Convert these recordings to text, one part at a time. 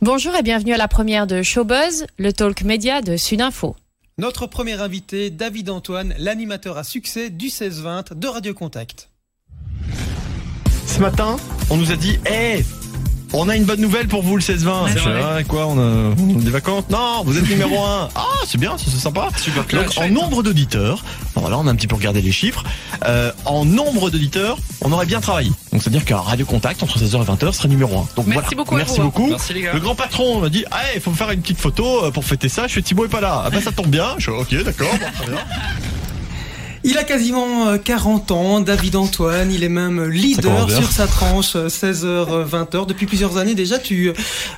Bonjour et bienvenue à la première de Showbuzz, le talk média de Sudinfo. Notre premier invité, David Antoine, l'animateur à succès du 16-20 de Radio Contact. Ce matin, on nous a dit, hé, on a une bonne nouvelle pour vous le 16-20. Je fais, Ah, quoi, on a, on a des vacances Non, vous êtes numéro 1. Ah, c'est bien, c'est sympa. Donc, en nombre d'auditeurs, voilà, on a un petit peu regardé les chiffres. Euh, en nombre d'auditeurs, on aurait bien travaillé. Donc, c'est-à-dire qu'à Radio Contact, entre 16h et 20h, serait numéro 1. Donc, Merci voilà. beaucoup Merci vous. beaucoup. Merci, les gars. Le grand patron m'a dit, ah, il faut me faire une petite photo euh, pour fêter ça. Je fais Thibaut est pas là. Ah, bah, ça tombe bien. Je fais, ok, d'accord. bon, très bien. Il a quasiment euh, 40 ans, David Antoine, il est même leader sur sa tranche 16h-20h. Depuis plusieurs années déjà, tu,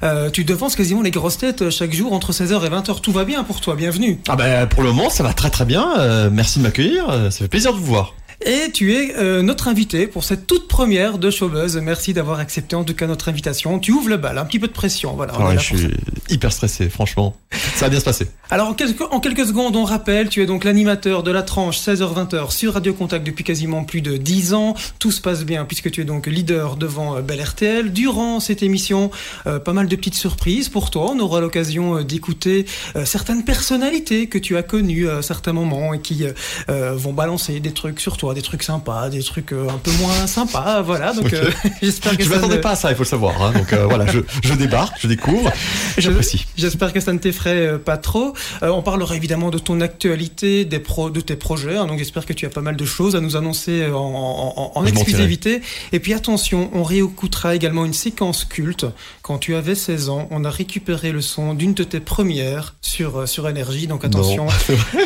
euh, tu devances quasiment les grosses têtes euh, chaque jour entre 16h et 20h. Tout va bien pour toi, bienvenue. Ah, bah, pour le moment, ça va très très bien. Euh, merci de m'accueillir. Euh, Ça fait plaisir de vous voir. Et tu es euh, notre invité pour cette toute première de Showbuzz. Merci d'avoir accepté en tout cas notre invitation. Tu ouvres le bal, un petit peu de pression. Voilà, Ah ouais, je suis hyper stressé, franchement. Ça va bien se passer. Alors en quelques, en quelques secondes, on rappelle, tu es donc l'animateur de la tranche 16h-20h sur Radio Contact depuis quasiment plus de 10 ans. Tout se passe bien puisque tu es donc leader devant euh, Bel RTL. Durant cette émission, euh, pas mal de petites surprises pour toi. On aura l'occasion euh, d'écouter euh, certaines personnalités que tu as connues à certains moments et qui euh, vont balancer des trucs sur toi, des trucs sympas, des trucs euh, un peu moins sympas. Voilà, donc Ok. euh, j'espère que Je m'attendais ne- pas à ça, il faut le savoir. hein. Donc euh, voilà, je, je débarque, je découvre, j'apprécie. J'espère que ça ne t'effraie euh, pas trop. Euh, on parlera évidemment de ton actualité, des pro, de tes projets. hein, donc j'espère que tu as pas mal de choses à nous annoncer en, exclusivité. Et puis attention, on réécoutera également une séquence culte. Quand tu avais 16 ans, on a récupéré le son d'une de tes premières sur, sur Énergie. Donc attention.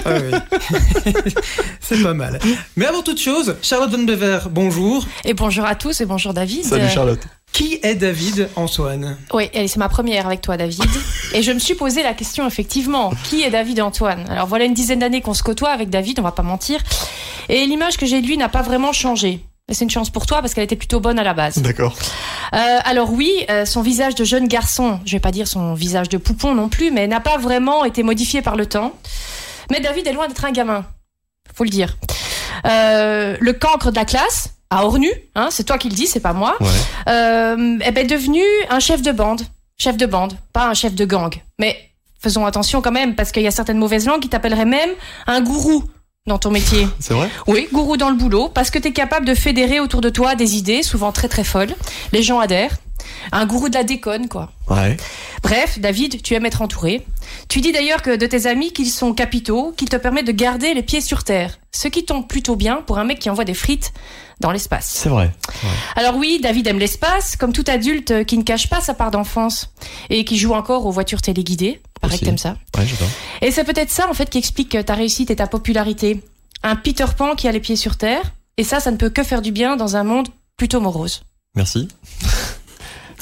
Ah oui. C'est pas mal. Mais avant toute chose, Charlotte Van Bever, bonjour. Et bonjour à tous et bonjour David. Salut Euh, Charlotte. Qui est David Antoine Oui, c'est ma première avec toi David. et je me suis posé la question effectivement, qui est David Antoine? Alors voilà une dizaine d'années qu'on se côtoie avec David, on va pas mentir. Et l'image que j'ai de lui n'a pas vraiment changé. Et c'est une chance pour toi parce qu'elle était plutôt bonne à la base. D'accord. Euh, alors oui, euh, son visage de jeune garçon, je vais pas dire son visage de poupon non plus, mais n'a pas vraiment été modifié par le temps. Mais David est loin d'être un gamin, faut le dire. Euh, le cancre de la classe, à Ornu, hein, c'est toi qui le dis, c'est pas moi, Ouais. euh, eh ben, devenu un chef de bande. Chef de bande, pas un chef de gang. Mais faisons attention quand même, parce qu'il y a certaines mauvaises langues qui t'appelleraient même un gourou dans ton métier. C'est vrai? Oui, gourou dans le boulot, parce que tu es capable de fédérer autour de toi des idées, souvent très très folles. Les gens adhèrent. Un gourou de la déconne, quoi. Ouais. Bref, David, tu aimes être entouré. Tu dis d'ailleurs que de tes amis qu'ils sont capitaux, qu'ils te permettent de garder les pieds sur terre. Ce qui tombe plutôt bien pour un mec qui envoie des frites dans l'espace. C'est vrai. Alors oui, David aime l'espace, comme tout adulte qui ne cache pas sa part d'enfance et qui joue encore aux voitures téléguidées. Pareil que t'aimes ça. Ouais. Et c'est peut-être ça en fait qui explique ta réussite et ta popularité. Un Peter Pan qui a les pieds sur terre. Et ça, ça ne peut que faire du bien dans un monde plutôt morose. Merci.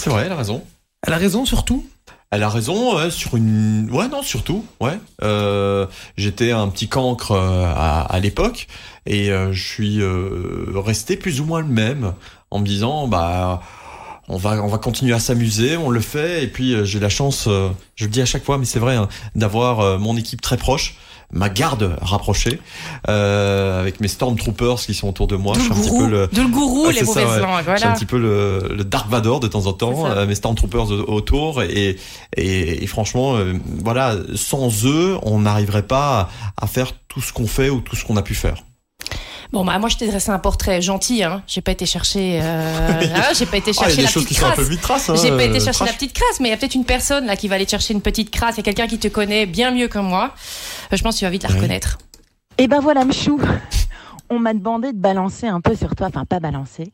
C'est vrai, elle a raison. Elle a raison surtout Elle a raison ouais, sur une. Ouais, non, surtout. Ouais. Euh, J'étais un petit cancre euh, à, à l'époque et euh, je suis resté plus ou moins le même en me disant bah on va on va continuer à s'amuser, on le fait et puis j'ai la chance, je le dis à chaque fois, mais c'est vrai, hein, d'avoir mon équipe très proche. Ma garde rapprochée, euh, avec mes Stormtroopers qui sont autour de moi. Je suis un petit gourou, peu le, d'où le gourou, Ouais, les ça, ouais. langues. Je suis un Voilà. petit peu le, le Dark Vador de temps en temps, euh, mes Stormtroopers au- autour et, et, et franchement, euh, voilà, sans eux, on n'arriverait pas à, à faire tout ce qu'on fait ou tout ce qu'on a pu faire. Bon, bah, moi, je t'ai dressé un portrait gentil, hein. J'ai pas été chercher, euh, là, j'ai pas été Ah, il y chercher a des la choses petite qui sont un crasse. peu vite traces. Hein, J'ai pas été euh, chercher la petite crasse, mais il y a peut-être une personne là qui va aller chercher une petite crasse. Il y a quelqu'un qui te connaît bien mieux que moi. Euh, Je pense que tu vas vite la reconnaître. Et ben voilà, Michou. On m'a demandé de balancer un peu sur toi, enfin pas balancer,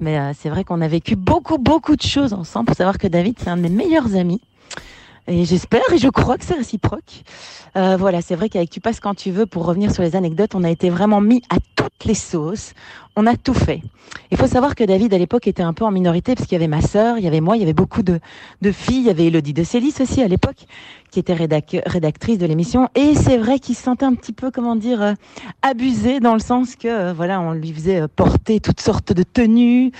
mais euh, c'est vrai qu'on a vécu beaucoup, beaucoup de choses ensemble. Pour savoir que David, c'est un de mes meilleurs amis. Et j'espère et je crois que c'est réciproque. Euh, voilà, c'est vrai qu'avec Tu passes quand tu veux, pour revenir sur les anecdotes, on a été vraiment mis à toutes les sauces. On a tout fait. Il faut savoir que David, à l'époque, était un peu en minorité, parce qu'il y avait ma sœur, il y avait moi, il y avait beaucoup de, de filles. Il y avait Elodie de Célis aussi, à l'époque, qui était rédac- rédactrice de l'émission. Et c'est vrai qu'il se sentait un petit peu, comment dire, euh, abusé dans le sens que, euh, voilà, on lui faisait euh, porter toutes sortes de tenues.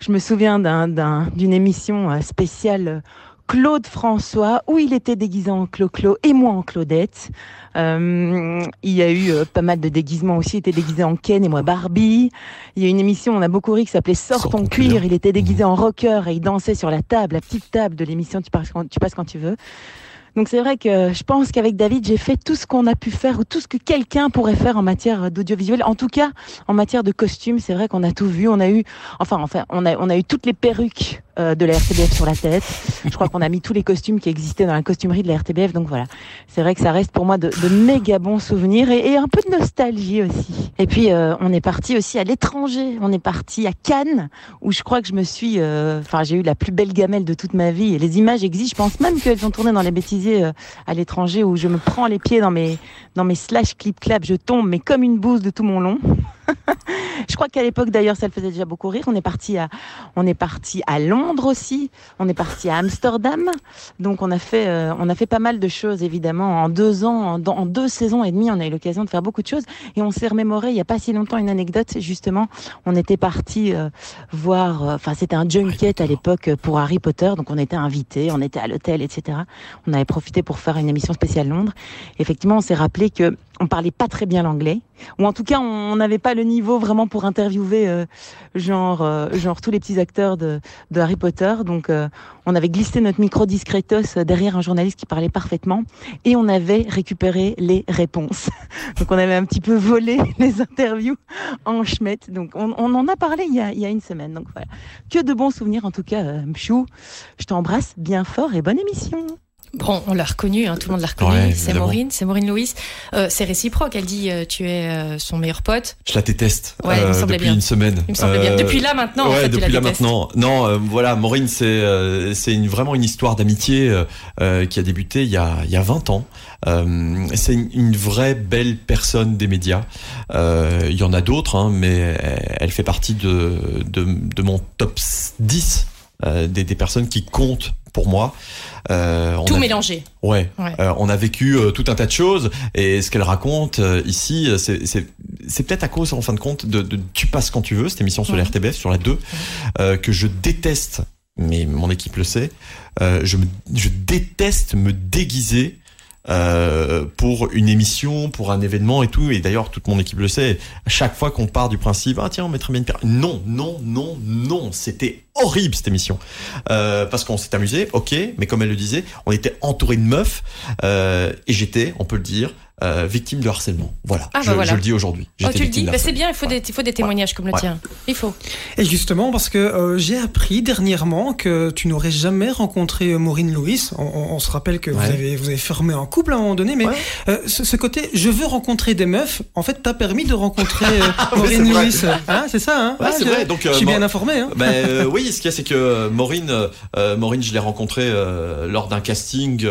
Je me souviens d'un- d'un- d'une émission spéciale Claude François, où il était déguisé en Clo-Clo et moi en Claudette. Euh, il y a eu euh, pas mal de déguisements aussi. Il était déguisé en Ken et moi Barbie. Il y a une émission, on a beaucoup ri, qui s'appelait Sors, ton, cuir. Il était déguisé en rocker et il dansait sur la table, la petite table de l'émission tu passes, quand, tu passes quand tu veux. Donc c'est vrai que je pense qu'avec David, j'ai fait tout ce qu'on a pu faire ou tout ce que quelqu'un pourrait faire en matière d'audiovisuel. En tout cas, en matière de costumes, c'est vrai qu'on a tout vu. On a eu, enfin, enfin, on a, on a eu toutes les perruques de la RTBF sur la tête. Je crois qu'on a mis tous les costumes qui existaient dans la costumerie de la RTBF. Donc voilà, c'est vrai que ça reste pour moi de, de méga bons souvenirs et, et, un peu de nostalgie aussi. Et puis euh, on est parti aussi à l'étranger. On est parti à Cannes où je crois que je me suis, euh, enfin j'ai eu la plus belle gamelle de toute ma vie. Et les images existent. Je pense même qu'elles ont tourné dans les bêtisiers euh, à l'étranger où je me prends les pieds dans mes dans mes slash clip clap. Je tombe mais comme une bouse de tout mon long. Je crois qu'à l'époque d'ailleurs ça le faisait déjà beaucoup rire. On est parti à on est parti à Londres aussi. On est parti à Amsterdam. Donc on a fait euh, on a fait pas mal de choses évidemment en deux ans, en, deux saisons et demie. On a eu l'occasion de faire beaucoup de choses et on s'est remémoré il y a pas si longtemps une anecdote justement. On était parti euh, voir. Enfin c'était un junket à l'époque pour Harry Potter. Donc on était invités, on était à l'hôtel, etc. On avait profité pour faire une émission spéciale Londres. Effectivement on s'est rappelé que on parlait pas très bien l'anglais, ou en tout cas on n'avait pas le niveau vraiment pour interviewer euh, genre euh, genre tous les petits acteurs de, Harry Potter. Donc euh, on avait glissé notre micro discretos derrière un journaliste qui parlait parfaitement et on avait récupéré les réponses. Donc on avait un petit peu volé les interviews en schmette. Donc on, on, en a parlé il y a, il y a une semaine. Donc voilà, que de bons souvenirs en tout cas. Mchou, je t'embrasse bien fort et bonne émission. Bon, on l'a reconnu, hein, tout le monde l'a reconnu. Ouais, c'est. Maureen, c'est Maureen Louis. Euh, c'est réciproque. Elle dit euh, tu es euh, son meilleur pote. Je la déteste Ouais, il me semblait depuis bien. une semaine. Il me semblait bien. Depuis là, maintenant, en Ouais, tu depuis la là détestes. maintenant. Non, euh, voilà, Maureen, c'est euh, c'est une, vraiment une histoire d'amitié euh, euh, qui a débuté il y a il y a 20 ans. Euh, c'est une, une vraie belle personne des médias. Euh, il y en a d'autres, hein, mais elle- elle fait partie de de, de mon top 10 euh, des, des personnes qui comptent pour moi. Euh, on Tout a- mélangé. Ouais. Ouais. Euh, on a vécu euh, tout un tas de choses et ce qu'elle raconte euh, ici, euh, c'est c'est c'est peut-être à cause en fin de compte de, de Tu passes quand tu veux, cette émission sur la. RTBF, sur la 2, euh, que je déteste. Mais mon équipe le sait. Euh, je, me, je déteste me déguiser euh, pour une émission, pour un événement et tout. Et d'ailleurs, toute mon équipe le sait. À chaque fois qu'on part du principe, ah tiens, on mettrait bien une paire. Non, non, non, non. C'était horrible cette émission. Euh, parce qu'on s'est amusé, ok. Mais comme elle le disait, on était entouré de meufs. Euh, et j'étais, on peut le dire, euh, victime de harcèlement. Voilà. Ah, bah je, voilà. je le dis aujourd'hui. Oh, tu le dis. Bah, c'est bien. Il faut des, il faut des témoignages comme le Ouais. tien. Il faut. Et justement, parce que euh, j'ai appris dernièrement que tu n'aurais jamais rencontré euh, Maureen Lewis. On, on- on se rappelle que vous, avez, vous avez formé un couple à un moment donné, mais Ouais. euh, ce, ce côté je veux rencontrer des meufs, en fait, t'as permis de rencontrer euh, Ouais, Maureen. Lewis. Hein, c'est ça, hein Ouais, Ah, c'est vrai. Donc, je suis bien informé. Hein Ben euh, oui, ce qu'il y a, c'est que Maureen, Maureen, je l'ai rencontrée euh, lors d'un casting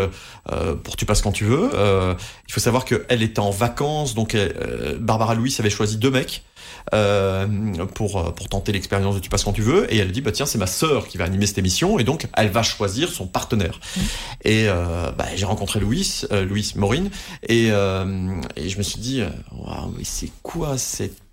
euh, pour Tu passes quand tu veux. Euh, il faut savoir qu'elle était en vacances, donc euh, Barbara Louis avait choisi deux mecs. euh, pour euh, pour tenter l'expérience de tu passes quand tu veux et elle dit bah tiens c'est ma sœur qui va animer cette émission et donc elle va choisir son partenaire et euh, bah, j'ai rencontré Louis euh, Louis Maureen et et je me suis dit waouh mais c'est quoi cette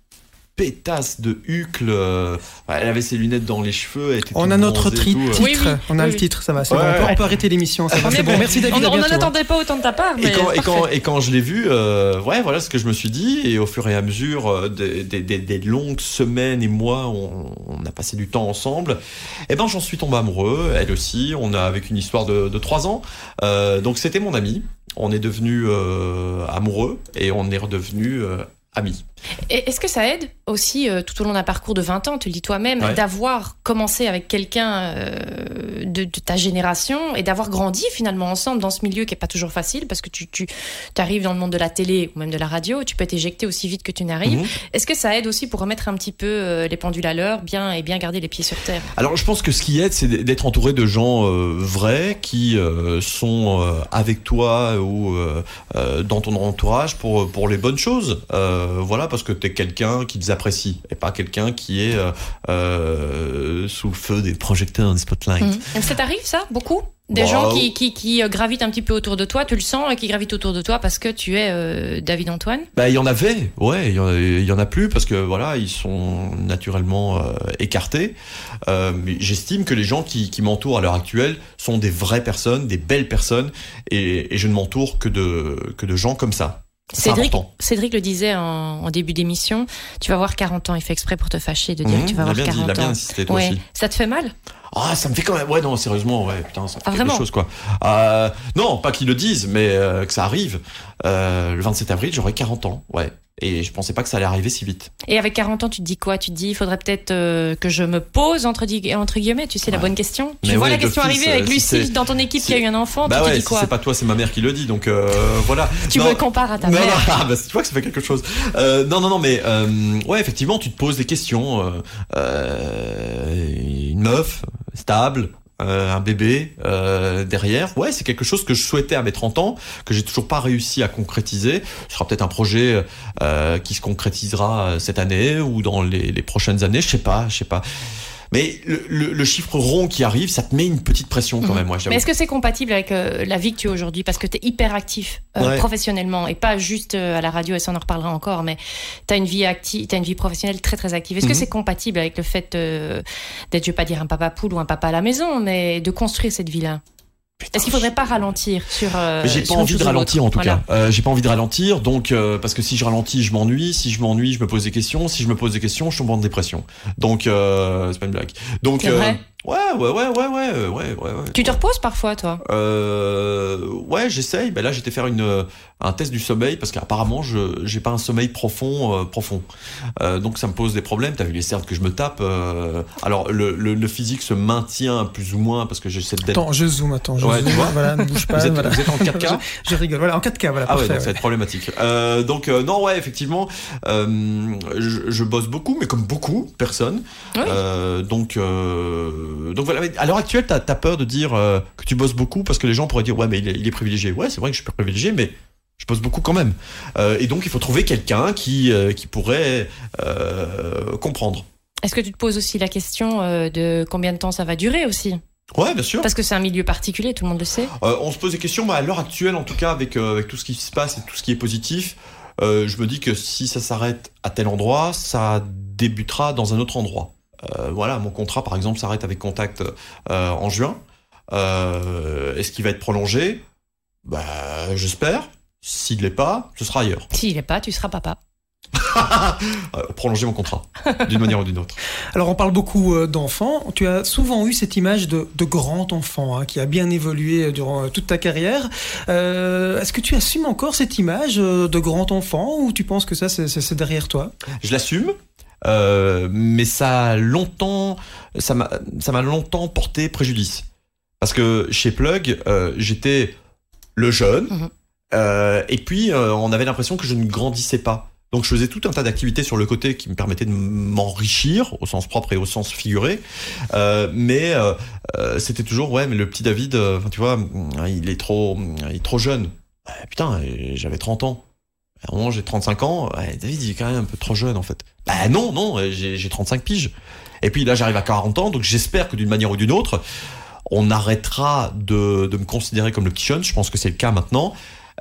pétasse de Hucle euh, elle avait ses lunettes dans les cheveux elle était on a notre et tri- euh. titre. Oui, oui, on a oui, le titre, ça va. C'est Ouais, bon, on, peut, ouais. on peut arrêter l'émission. Ça va, c'est bon. bon. Merci David. On hein. n'attendait pas autant de ta part. Et mais quand, et, quand, et quand je l'ai vu, euh, ouais, voilà ce que je me suis dit. Et au fur et à mesure euh, des, des, des, des longues semaines et mois, on, on a passé du temps ensemble. Et ben, j'en suis tombé amoureux. Elle aussi. On a avec une histoire de, de trois ans. Euh, donc c'était mon ami. On est devenu euh, amoureux et on est redevenu euh, amis. Et Est-ce que ça aide aussi euh, tout au long d'un parcours de 20 ans, tu le dis toi-même, Ouais. d'avoir commencé avec quelqu'un euh, de, de ta génération et d'avoir grandi finalement ensemble dans ce milieu qui est pas toujours facile parce que tu, tu arrives dans le monde de la télé ou même de la radio, tu peux t'éjecter aussi vite que tu n'arrives. Mhm. Est-ce que ça aide aussi pour remettre un petit peu euh, les pendules à l'heure, bien et bien garder les pieds sur terre? Alors je pense que ce qui aide, c'est d'être entouré de gens vrais qui sont avec toi ou dans ton entourage pour pour les bonnes choses. Voilà, parce que t'es quelqu'un qui les apprécie et pas quelqu'un qui est euh, euh, sous le feu des projecteurs, des spotlights. Mhm. Ça t'arrive ça beaucoup? Des Bah, gens qui, qui, qui euh, gravitent un petit peu autour de toi, tu le sens, et qui gravitent autour de toi parce que tu es euh, David Antoine? Bah, il y en avait, ouais, il y, en a- il y en a plus parce que voilà, ils sont naturellement euh, écartés. Euh, mais j'estime que les gens qui, qui m'entourent à l'heure actuelle sont des vraies personnes, des belles personnes, et, et je ne m'entoure que de que de gens comme ça. Cédric. Cédric le disait en, en début d'émission, tu vas avoir 40 ans, il fait exprès pour te fâcher de dire Mhm, que tu vas avoir bien dit, 40 il a bien ans. insisté toi Ouais. aussi. Ça te fait mal? Ah, ça me fait quand même. Ouais, non, sérieusement, ouais, putain, ça fait Ah, quelque vraiment? chose quoi. Euh, non, pas qu'ils le disent, mais euh, que ça arrive. Euh, le 27 avril, j'aurai 40 ans, ouais. Et je pensais pas que ça allait arriver si vite. Et avec 40 ans, tu te dis quoi? Tu te dis, il faudrait peut-être euh, que je me pose entre, guillemets, tu sais, la bonne question. Mais tu vois ouais, la question arriver avec euh, si Lucille c'est- dans ton équipe si- qui a eu un enfant, bah tu te ouais, dis si quoi? c'est pas toi, c'est ma mère qui le dit, donc euh, voilà. Tu Non. me compares à ta non, mère. non, ah, bah, tu vois que ça fait quelque chose. Euh, non, non, non, mais euh, ouais, effectivement, tu te poses des questions. Euh, une meuf stable, un bébé euh, derrière. Ouais, c'est quelque chose que je souhaitais à mes 30 ans, que j'ai toujours pas réussi à concrétiser. Ce sera peut-être un projet euh, qui se concrétisera euh, cette année ou dans les, les prochaines années. Je sais pas, je sais pas. Mais le, le- le chiffre rond qui arrive, ça te met une petite pression quand Mhm. même. Moi, j'avoue. Mais est-ce que c'est compatible avec euh, la vie que tu as aujourd'hui? Parce que tu es hyper actif euh, Ouais. professionnellement et pas juste euh, à la radio, et ça on en reparlera encore, mais tu as une vie active, tu une vie professionnelle très très active. Est-ce que Mhm. c'est compatible avec le fait euh, d'être, je vais pas dire un papa poule ou un papa à la maison, mais de construire cette vie-là? Est-ce qu'il faudrait pas ralentir sur. euh, j'ai pas envie de ralentir en tout Voilà. cas. Euh, j'ai pas envie de ralentir, donc euh, parce que si je ralentis, je m'ennuie. Si je m'ennuie, je me pose des questions. Si je me pose des questions, je tombe en dépression. Donc euh, c'est pas une blague. Donc C'est vrai ouais, ouais, ouais, ouais, ouais, ouais, ouais, ouais. Tu te reposes parfois, toi? Euh, ouais, j'essaye. Ben là, j'étais faire une euh, un test du sommeil parce qu'apparemment, je j'ai pas un sommeil profond, euh, profond. Euh, donc ça me pose des problèmes. T'as vu les certes que je me tape. euh, alors le, le le physique se maintient plus ou moins parce que j'essaie d'être. Attends, je zoome, attends, je Ouais, zoome. voilà, ne bouge pas. Vous êtes, voilà. vous êtes en 4K je, je rigole. Voilà, en 4K, voilà. Ah ouais, ça va être problématique. Euh, donc euh, non, ouais, effectivement, euh, je, je bosse beaucoup, mais comme beaucoup de personnes. Oui. Euh, donc, euh, donc voilà. Mais à l'heure actuelle, t'as as peur de dire euh, que tu bosses beaucoup parce que les gens pourraient dire ouais, mais il est, il est privilégié. Ouais, c'est vrai que je suis privilégié, mais je bosse beaucoup quand même. Euh, et donc, il faut trouver quelqu'un qui euh, qui pourrait euh, comprendre. Est-ce que tu te poses aussi la question euh, de combien de temps ça va durer aussi? Ouais, bien sûr. Parce que c'est un milieu particulier, tout le monde le sait. Euh, on se pose des questions, mais à l'heure actuelle, en tout cas, avec, euh, avec tout ce qui se passe et tout ce qui est positif, euh, je me dis que si ça s'arrête à tel endroit, ça débutera dans un autre endroit. Euh, voilà, mon contrat, par exemple, s'arrête avec Contact euh, en juin. Euh, Est-ce qu'il va être prolongé? Bah, j'espère. S'il l'est pas, ce sera ailleurs. S'il est pas, tu seras papa. Euh, prolonger mon contrat, d'une manière ou d'une autre. Alors on parle beaucoup euh, d'enfants. Tu as souvent eu cette image de, de grand enfant hein, qui a bien évolué durant euh, toute ta carrière. Euh, Est-ce que tu assumes encore cette image euh, de grand enfant ou tu penses que ça c'est derrière toi? Je l'assume, euh, mais ça a longtemps, ça m'a, ça m'a longtemps porté préjudice. Parce que chez Plug, euh, j'étais le jeune, Mhm. euh, et puis on avait l'impression que je ne grandissais pas. Donc je faisais tout un tas d'activités sur le côté qui me permettaient de m'enrichir au sens propre et au sens figuré, Euh, mais euh, c'était toujours ouais, mais le petit David, euh, tu vois, il est trop, il est trop jeune. Ouais, putain, j'avais 30 ans. J'ai 35 ans. David, il est quand même un peu trop jeune, en fait. Bah non, non, euh, j'ai j'ai 35 piges. Et puis là, j'arrive à 40 ans, donc j'espère que d'une manière ou d'une autre, on arrêtera de, de me considérer comme le petit jeune. Je pense que c'est le cas maintenant.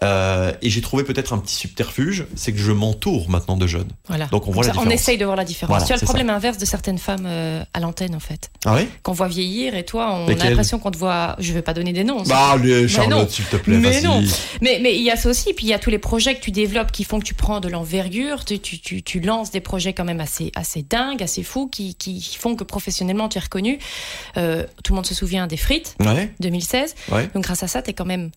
Euh, et j'ai trouvé peut-être un petit subterfuge, c'est que je m'entoure maintenant de jeunes. Voilà. Donc on voit la ça, on différence. essaye de voir la différence. Voilà, tu as le problème inverse de certaines femmes euh, à l'antenne, en fait. Ah oui? Qu'on voit vieillir et toi, on a l'impression qu'on te voit. Je vais pas donner des noms. Bah, non. Charlotte, s'il te plaît, Mais non. Mais mais il y a ça aussi. Puis il y a tous les projets que tu développes qui font que tu prends de l'envergure. Tu, tu, tu, tu lances des projets quand même assez assez dingues, assez fous, qui, qui font que professionnellement tu es reconnu. Euh, tout le monde se souvient des frites Ouais, 2016. ouais. Donc grâce à ça, tu es quand même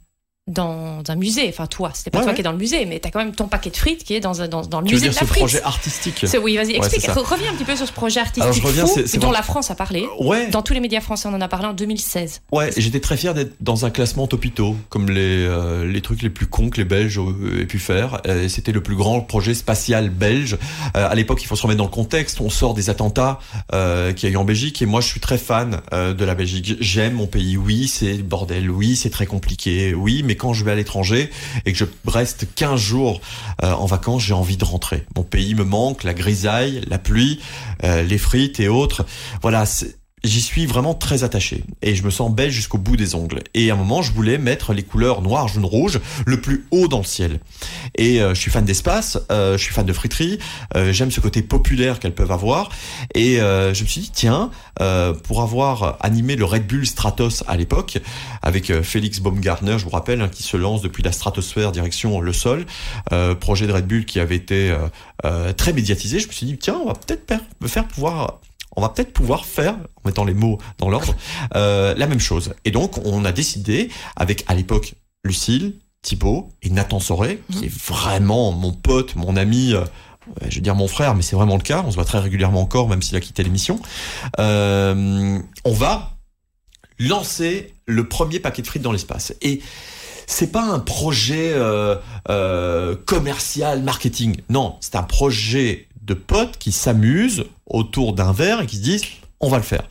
dans un musée. Enfin toi, c'était pas Ouais, toi ouais. qui es dans le musée, mais tu as quand même ton paquet de frites qui est dans dans, dans le Tu veux musée dire de ce la frite. projet artistique C'est- Oui, vas-y, Ouais, explique. Reviens un petit peu sur ce projet artistique Alors, je reviens, fou c'est- c'est dont vrai. la France a parlé. Ouais, Dans tous les médias français, on en a parlé en 2016. Ouais, j'étais très fier d'être dans un classement topito, comme les, euh, les trucs les plus cons que les Belges aient pu faire. C'était le plus grand projet spatial belge. Euh, à l'époque, il faut se remettre dans le contexte. On sort des attentats euh, qu'il y a eu en Belgique, et moi, je suis très fan euh, de la Belgique. J'aime mon pays. Oui, c'est bordel. Oui, c'est très compliqué. Oui, mais quand je vais à l'étranger et que je reste 15 jours euh, en vacances, j'ai envie de rentrer. Mon pays me manque, la grisaille, la pluie, euh, les frites et autres. Voilà. J'y suis vraiment très attaché et je me sens belle jusqu'au bout des ongles. Et à un moment, je voulais mettre les couleurs noir, jaune, rouge le plus haut dans le ciel. Et euh, je suis fan d'espace, euh, je suis fan de friterie, euh, j'aime ce côté populaire qu'elles peuvent avoir. Et je me suis dit, tiens, pour avoir animé le Red Bull Stratos à l'époque, avec Félix Baumgartner, je vous rappelle, hein, qui se lance depuis la stratosphère direction le sol, projet de Red Bull qui avait été très médiatisé, je me suis dit, tiens, on va peut-être faire pouvoir on va peut-être pouvoir faire, en mettant les mots dans l'ordre, euh, la même chose. Et donc, on a décidé, avec à l'époque Lucille, Thibaut et Nathan Soré, qui mhm. est vraiment mon pote, mon ami, euh, je veux dire mon frère, mais c'est vraiment le cas, on se voit très régulièrement encore, même s'il a quitté l'émission, euh, on va lancer le premier paquet de frites dans l'espace. Et c'est pas un projet commercial, marketing. Non, c'est un projet de potes qui s'amusent autour d'un verre et qui se disent on va le faire.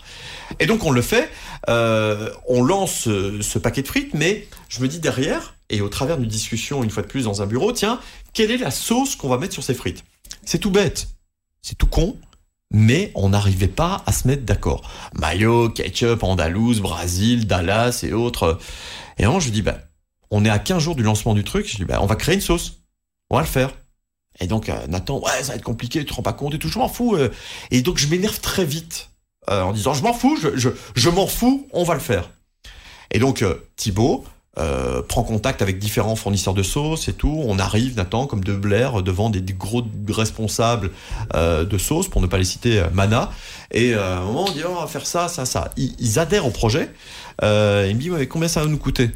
Et donc on le fait, euh, on lance ce, paquet de frites, mais je me dis derrière, et au travers d'une discussion une fois de plus dans un bureau, tiens, quelle est la sauce qu'on va mettre sur ces frites? C'est tout bête, c'est tout con, mais on n'arrivait pas à se mettre d'accord. Mayo, ketchup, andalouse, Brésil, Dallas et autres. Et alors je dis, bah, on est à 15 jours du lancement du truc, je dis, bah, on va créer une sauce, on va le faire. Et donc euh, Nathan, ouais, ça va être compliqué, tu te rends pas compte et tout, je m'en fous. Euh. Et donc je m'énerve très vite euh, en disant, je m'en fous, je, je, je m'en fous, on va le faire. Et donc Thibaut prend contact avec différents fournisseurs de sauces et tout. On arrive, Nathan, comme de Blair, devant des, gros responsables de sauces, pour ne pas les citer, Mana. Et à un moment, on dit, on va faire ça, ça, ça. Ils, adhèrent au projet. il me dit, ouais, combien ça va nous coûter?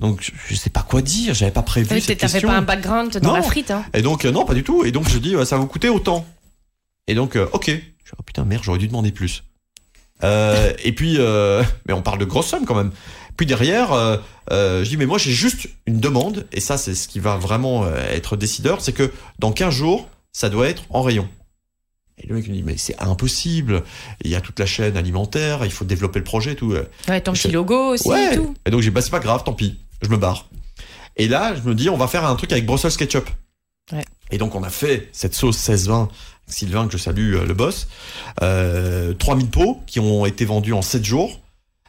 Donc je sais pas quoi dire, j'avais pas prévu oui, cette question. pas un background dans la frite. Hein. Et donc euh, non, pas du tout. Et donc je dis ça va vous coûter autant. Et donc euh, ok. Je oh putain merde, j'aurais dû demander plus. Euh, et puis mais on parle de grosses sommes quand même. Puis derrière, je dis mais moi j'ai juste une demande et ça c'est ce qui va vraiment être décideur, c'est que dans 15 jours ça doit être en rayon. Et le mec me dit, mais c'est impossible. Il y a toute la chaîne alimentaire, il faut développer le projet, tout. Ouais, ton petit logo aussi et tout. Et donc j'ai, bah, c'est pas grave, tant pis je me barre. Et là, je me dis, on va faire un truc avec Brussels Ketchup. Et donc, on a fait cette sauce 16-20, Sylvain, que je salue, euh, le boss, euh, 3000 pots qui ont été vendus en 7 jours.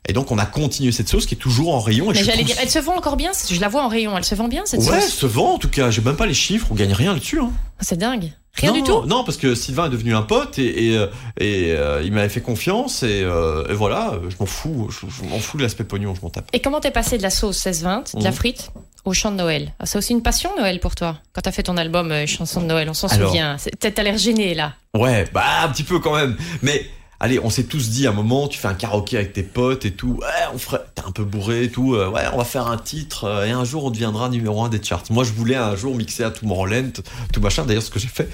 Et donc on a continué cette sauce qui est toujours en rayon. Mais j'allais dire, elle se vend encore bien? Je la vois en rayon, elle se vend bien cette sauce? Ouais, elle se vend en tout cas. J'ai même pas les chiffres, on gagne rien là-dessus. Hein. C'est dingue. Rien du tout Non, parce que Sylvain est devenu un pote et, et, euh, euh, il m'avait fait confiance et, euh, voilà, je m'en fous, je, m'en fous de l'aspect pognon, je m'en tape. Et comment t'es passé de la sauce 16-20, de la mhm. frite, au chant de Noël? Ah, C'est aussi une passion Noël pour toi Quand t'as fait ton album Chanson de Noël, on s'en souvient. T'as l'air gêné là. Ouais, bah un petit peu quand même. Mais allez, on s'est tous dit à un moment, tu fais un karaoké avec tes potes et tout, ouais, on ferait, t'es un peu bourré et tout, euh, ouais, on va faire un titre euh, et un jour on deviendra numéro un des charts. Moi, je voulais un jour mixer à Tomorrowland, tout machin, d'ailleurs, ce que j'ai fait.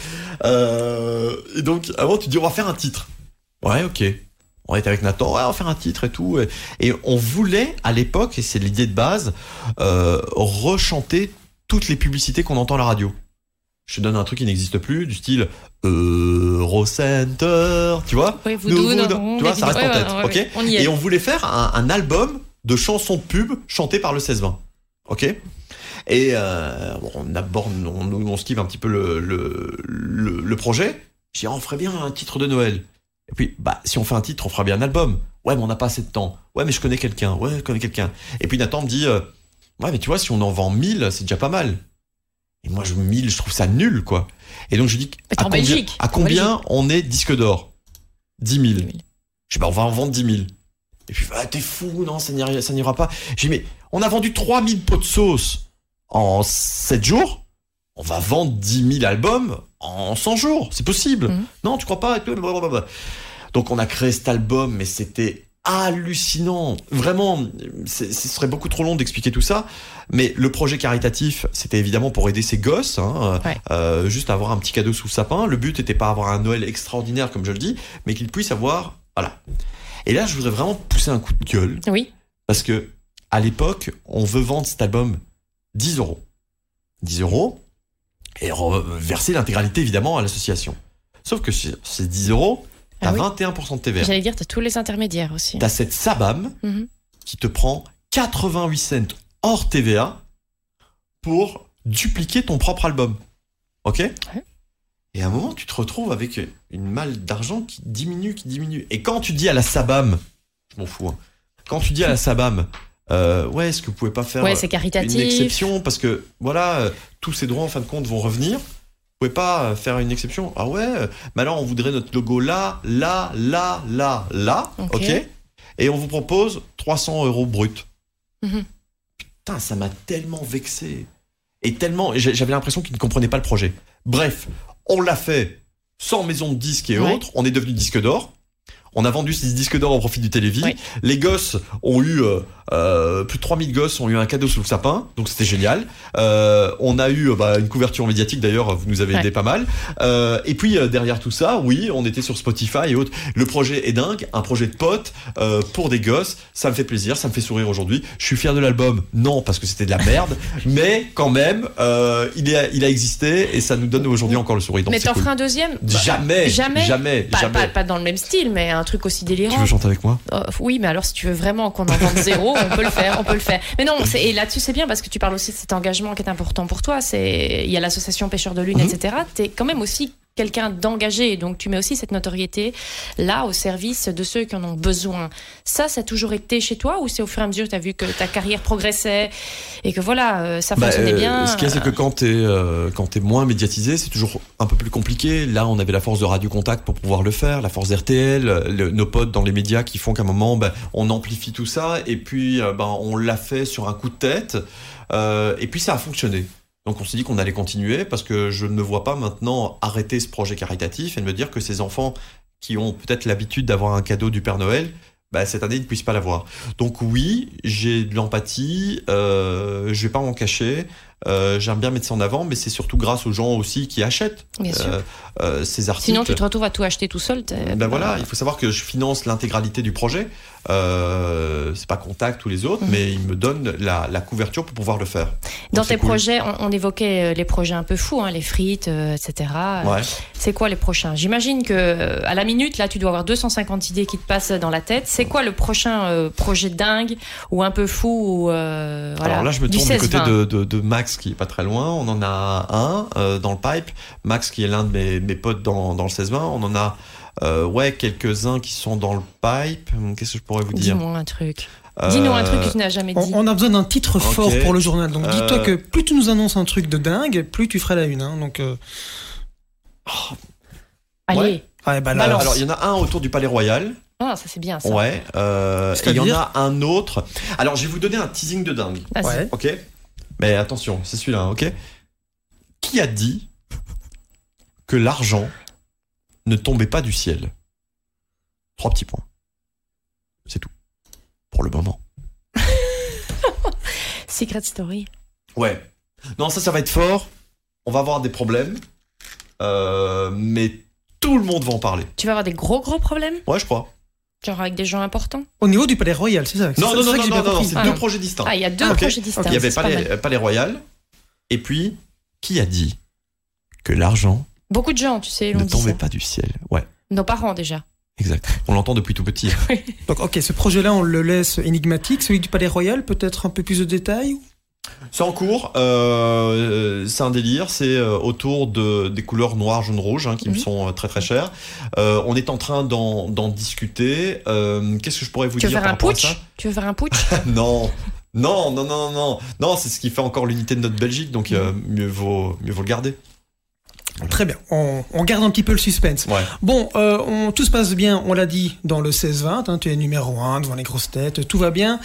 Euh, et donc, avant, tu dis, on va faire un titre. Ouais, ok. On était avec Nathan, ouais, on va faire un titre et tout. Et, on voulait, à l'époque, et c'est l'idée de base, rechanter toutes les publicités qu'on entend à la radio je te donne un truc qui n'existe plus, du style Eurocenter, tu vois Oui, vous tu vois, ça reste en tête, ok Et on voulait faire un, album de chansons de pub chantées par le 16-20, ok Et euh, on aborde, on, on skive un petit peu le, le, le, projet. Je dis, on ferait bien un titre de Noël. Et puis, bah, si on fait un titre, on fera bien un album. Ouais, mais on n'a pas assez de temps. Ouais, mais je connais quelqu'un. Ouais, je connais quelqu'un. Et puis Nathan me dit, euh, ouais, mais tu vois, si on en vend 1000, c'est déjà pas mal. Et moi, je 1000, je trouve ça nul, quoi. Et donc, je dis, à combien, Belgique, à combien on est disque d'or 10 000. Je dis, bah, on va en vendre 10 000. Et puis, ah, t'es fou, non, ça n'ira pas. J'ai dit, mais on a vendu 3000 pots de sauce en 7 jours. On va vendre 10 000 albums en 100 jours. C'est possible. Mhm. Non, tu crois pas Donc, on a créé cet album, mais c'était hallucinant. Vraiment, ce serait beaucoup trop long d'expliquer tout ça. Mais le projet caritatif, c'était évidemment pour aider ces gosses, hein, euh, juste avoir un petit cadeau sous le sapin. Le but n'était pas avoir un Noël extraordinaire, comme je le dis, mais qu'ils puissent avoir, voilà. Et là, je voudrais vraiment pousser un coup de gueule. Oui. Parce que à l'époque, on veut vendre cet album 10 euros. 10 euros et verser l'intégralité évidemment à l'association. Sauf que ces 10 euros, T'as 21% de TVA. J'allais dire, t'as tous les intermédiaires aussi. T'as cette Sabam mhm. qui te prend 88 cents hors TVA pour dupliquer ton propre album. Ok Et Et à un moment, tu te retrouves avec une malle d'argent qui diminue, qui diminue. Et quand tu dis à la Sabam, je m'en fous, hein, quand tu dis à la Sabam, euh, ouais, est-ce que vous pouvez pas faire Ouais, une exception? Parce que voilà, euh, tous ces droits en fin de compte vont revenir. Vous pouvez pas euh, faire une exception Ah ouais, euh, mais alors on voudrait notre logo là, là, là, là, là, Ok. Et on vous propose 300 euros brut. Mhm. Putain, ça m'a tellement vexé et tellement, j'avais l'impression qu'ils ne comprenaient pas le projet. Bref, on l'a fait sans maison de disques et Ouais. autres. On est devenu disque d'or. On a vendu ces disques d'or au profit du Télévis. Les gosses ont eu euh, euh, plus de 3000 gosses ont eu un cadeau sous le sapin, donc c'était génial. Euh, on a eu euh, bah, une couverture médiatique d'ailleurs, vous nous avez Ouais. aidé pas mal. Euh, et puis euh, derrière tout ça, oui, on était sur Spotify et autres. Le projet est dingue, un projet de potes euh, pour des gosses. Ça me fait plaisir, ça me fait sourire aujourd'hui. Je suis fier de l'album, non parce que c'était de la merde, mais quand même, euh, il, est, il a existé et ça nous donne aujourd'hui encore le sourire. Donc Mais t'en cool. feras un deuxième? Bah, Jamais, Jamais jamais, pas, jamais. pas- pas dans le même style, mais un truc aussi Tu délirant. veux chanter avec moi? Oh, oui, mais alors si tu veux vraiment qu'on en vende zéro, on peut le faire, on peut le faire. Mais non, et là-dessus c'est bien parce que tu parles aussi de cet engagement qui est important pour toi. C'est il y a l'association Pêcheurs de Lune, Mhm. etc. T'es quand même aussi quelqu'un d'engagé, donc tu mets aussi cette notoriété là au service de ceux qui en ont besoin. Ça, ça a toujours été chez toi ou c'est au fur et à mesure que tu as vu que ta carrière progressait et que voilà, euh, ça Bah, fonctionnait euh, bien. Ce qu'il y a, c'est que quand euh, quand t'es moins médiatisé, c'est toujours un peu plus compliqué. Là, on avait la force de Radio Contact pour pouvoir le faire, la force d'RTL, euh, le- nos potes dans les médias qui font qu'à un moment, ben, on amplifie tout ça, et puis euh, ben, on l'a fait sur un coup de tête, euh, et puis ça a fonctionné. Donc on s'est dit qu'on allait continuer parce que je ne vois pas maintenant arrêter ce projet caritatif et me dire que ces enfants qui ont peut-être l'habitude d'avoir un cadeau du Père Noël, bah, cette année ils ne puissent pas l'avoir. Donc oui, j'ai de l'empathie, euh, je vais pas m'en cacher. Euh, J'aime bien mettre ça en avant, mais c'est surtout grâce aux gens aussi qui achètent euh, euh, ces articles. Sinon, tu te retrouves à tout acheter tout seul. Ben voilà, il faut savoir que je finance l'intégralité du projet. Euh, c'est pas Contact ou les autres, Mhm. mais ils me donnent la, la couverture pour pouvoir le faire. Dans Donc, tes cool. projets, on, on évoquait les projets un peu fous, hein, les frites, etc. Ouais. C'est quoi les prochains? J'imagine que à la minute, là, tu dois avoir 250 idées qui te passent dans la tête. C'est quoi le prochain projet dingue ou un peu fou ou voilà, Alors là, je me tourne du côté 16-20. de, de, de Max qui est pas très loin. On en a un euh, dans le pipe. Max qui est l'un de mes, mes potes dans, dans le 16-20. On en a euh, ouais quelques-uns qui sont dans le pipe. Hum, Qu'est-ce que je pourrais vous dire Dis-moi un truc. Euh, Dis-nous un truc que tu n'as jamais dit. on a besoin d'un titre fort pour le journal. Donc dis-toi Euh. que plus tu nous annonces un truc de dingue, plus tu feras la une. hein. Donc, euh, Allez. ouais. ouais, bah là, Balance. Alors il y en a un autour du Palais Royal. Ah, ça c'est bien ça. Ouais. Euh, et il y en a un autre. Alors je vais vous donner un teasing de dingue. Ouais. Ok Mais attention, c'est celui-là, hein, ok? Qui a dit que l'argent ne tombait pas du ciel? Trois petits points. C'est tout. Pour le moment. Secret Story. Ouais. Non, ça, ça va être fort. On va avoir des problèmes. Euh, mais tout le monde va en parler. Tu vas avoir des gros gros problèmes? Ouais, je crois. Genre avec des gens importants Au niveau du Palais Royal, c'est ça Non, non, c'est non, non, non, c'est Ah, deux non. projets distincts. Ah, il y a deux Ah, projets distincts. Il y avait. Palais, Palais Royal. Et puis, qui a dit que l'argent Beaucoup de gens, tu sais, l'ont ne tombait ça. pas du ciel? Ouais, Nos parents déjà. exact. On l'entend depuis tout petit. Donc, ok, ce projet-là, on le laisse énigmatique. Celui du Palais Royal, peut-être un peu plus de détails C'est en cours, euh, c'est un délire, c'est euh, autour de, des couleurs noir, jaune, rouge, hein, qui me Mhm. sont euh, très très chères. Euh, on est en train d'en d'en discuter. Euh, Qu'est-ce que je pourrais vous Tu veux dire faire par un rapport à putsch ça? Tu veux faire un putsch? Non, non, non, non, non, non, c'est ce qui fait encore l'unité de notre Belgique, donc euh, Mhm. mieux vaut mieux vaut le garder. Très bien, on, on garde un petit peu le suspense. Ouais. Bon, euh, on, tout se passe bien, on l'a dit, dans le 16-20, hein, tu es numéro 1 devant les grosses têtes, tout va bien.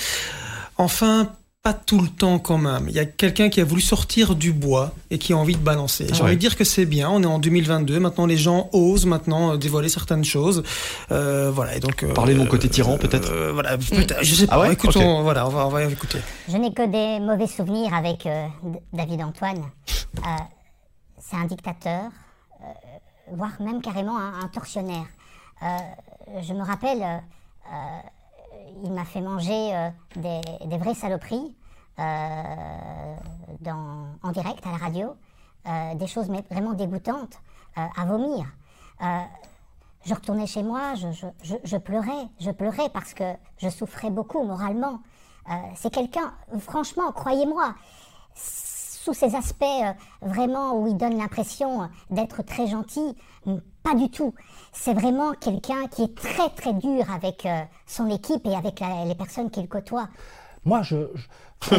Enfin, pas tout le temps quand même. Il y a quelqu'un qui a voulu sortir du bois et qui a envie de balancer. J'ai Ah envie ouais. de dire que c'est bien, on est en 2022, maintenant les gens osent maintenant euh, dévoiler certaines choses. Euh, voilà, et donc... euh, Parler de mon côté tyran, peut-être euh, Voilà, peut-être, je sais pas, Ah ouais écoutons, voilà, on va, on va écouter. Je n'ai que des mauvais souvenirs avec euh, David Antoine. Euh, c'est un dictateur, euh, voire même carrément un, un tortionnaire. Euh, je me rappelle, euh, euh, il m'a fait manger euh, des, vraies saloperies euh, en direct à la radio, euh, des choses vraiment dégoûtantes à vomir. Je retournais chez moi, je, pleurais, je pleurais parce que je souffrais beaucoup moralement. C'est quelqu'un, franchement, croyez-moi, sous ces aspects vraiment où il donne l'impression d'être très gentil, pas du tout. C'est vraiment quelqu'un qui est très très dur avec euh, son équipe et avec les personnes qu'il côtoie. Moi, je, je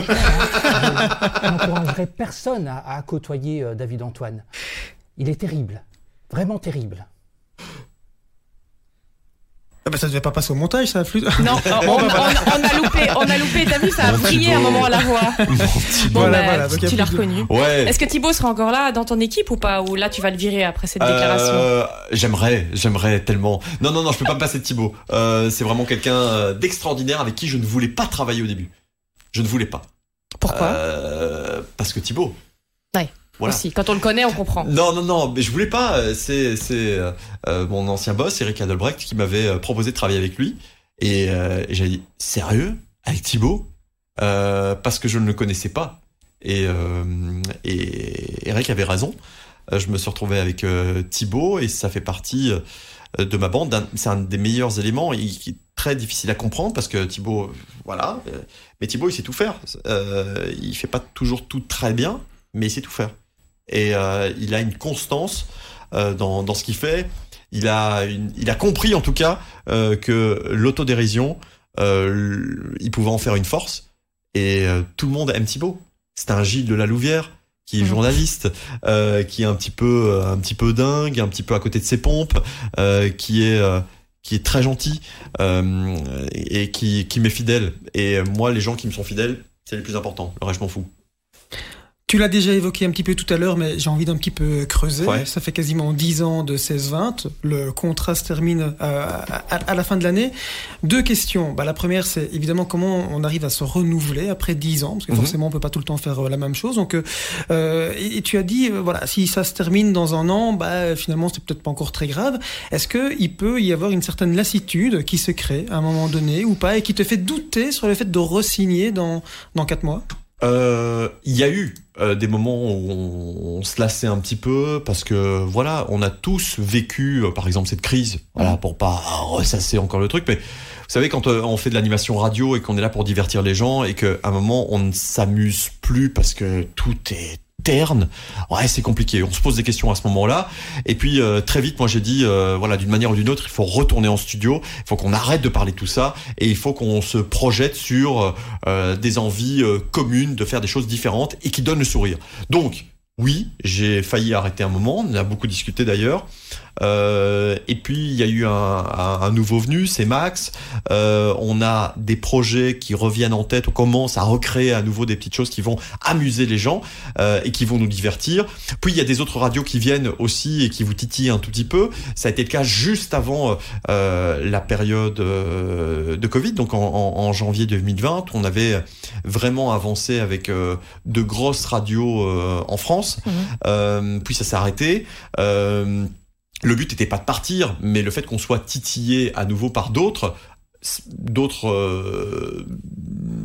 n'encouragerais personne à, côtoyer euh, David Antoine. Il est terrible, vraiment terrible. Ah bah ça devait pas passer au montage, ça a flûte. Non, on, a loupé, on a loupé. T'as vu, ça a brillé un moment à la voix. Bon, voilà, bah, voilà, tu l'as reconnu. Ouais. Est-ce que Thibaut sera encore là dans ton équipe ou pas Ou là, tu vas le virer après cette déclaration euh, J'aimerais, j'aimerais tellement. Non, non, non, je peux pas me passer de Thibaut. Euh, c'est vraiment quelqu'un euh, d'extraordinaire avec qui je ne voulais pas travailler au début. Je ne voulais pas. Pourquoi euh, Parce que Thibaut. Ouais. Voilà. Aussi. Quand on le connaît, on comprend. Non, non, non, mais je voulais pas. Euh, c'est c'est euh, mon ancien boss, Eric Adelbrecht, qui m'avait euh, proposé de travailler avec lui. Et, euh, j'ai dit sérieux? Avec Thibaut? Parce que je ne le connaissais pas. Et, et Eric avait raison. Je me suis retrouvé avec Thibaut et ça fait partie de ma bande. C'est un des meilleurs éléments et qui est très difficile à comprendre parce que Thibaut, voilà. Mais Thibaut, il sait tout faire. il fait pas toujours tout très bien, mais il sait tout faire et euh, il a une constance euh, dans, dans ce qu'il fait. Il a, il a compris en tout cas euh, que l'autodérision, il pouvait en faire une force. Et tout le monde aime Thibaut. C'est un Gilles de la Louvière qui est mmh. journaliste, euh, qui est un petit peu, un petit peu dingue, un petit peu à côté de ses pompes, euh, qui est, qui est très gentil et qui, qui m'est fidèle. Et moi, les gens qui me sont fidèles, c'est les plus importants. Le reste, je m'en fous. Tu l'as déjà évoqué un petit peu tout à l'heure, mais j'ai envie d'un petit peu creuser. Ça fait quasiment 10 ans de 16-20. Le contrat se termine euh, à, la fin de l'année. Deux questions. Bah, la première, c'est évidemment comment on arrive à se renouveler après 10 ans, parce que mhm. forcément, on peut pas tout le temps faire euh, la même chose. Donc, euh, et, tu as dit, voilà, si ça se termine dans un an, bah, finalement, c'est peut-être pas encore très grave. Est-ce qu'il peut y avoir une certaine lassitude qui se crée à un moment donné ou pas, et qui te fait douter sur le fait de re-signer dans, dans 4 mois? Euh, il y a eu euh, des moments où on, se lassait un petit peu parce que voilà, on a tous vécu, euh, par exemple, cette crise. Voilà, pour pas ressasser encore le truc, mais vous savez, quand on fait de l'animation radio et qu'on est là pour divertir les gens et qu'à un moment on ne s'amuse plus parce que tout est terne, ouais, c'est compliqué. On se pose des questions à ce moment-là. Et puis euh, très vite, moi j'ai dit, euh, voilà, d'une manière ou d'une autre, il faut retourner en studio. Il faut qu'on arrête de parler de tout ça et il faut qu'on se projette sur euh, des envies communes de faire des choses différentes et qui donnent le sourire. Donc oui, j'ai failli arrêter un moment. On a beaucoup discuté d'ailleurs. Euh, et puis il y a eu un, un, nouveau venu, c'est Max. Euh, on a des projets qui reviennent en tête. On commence à recréer à nouveau des petites choses qui vont amuser les gens euh, et qui vont nous divertir. Puis il y a des autres radios qui viennent aussi et qui vous titillent un tout petit peu. Ça a été le cas juste avant euh, la période euh, de Covid, donc en, en, janvier 2020. On avait vraiment avancé avec euh, de grosses radios en France. Mmh. puis ça s'est arrêté. Euh, le but n'était pas de partir, mais le fait qu'on soit titillé à nouveau par d'autres, d'autres euh,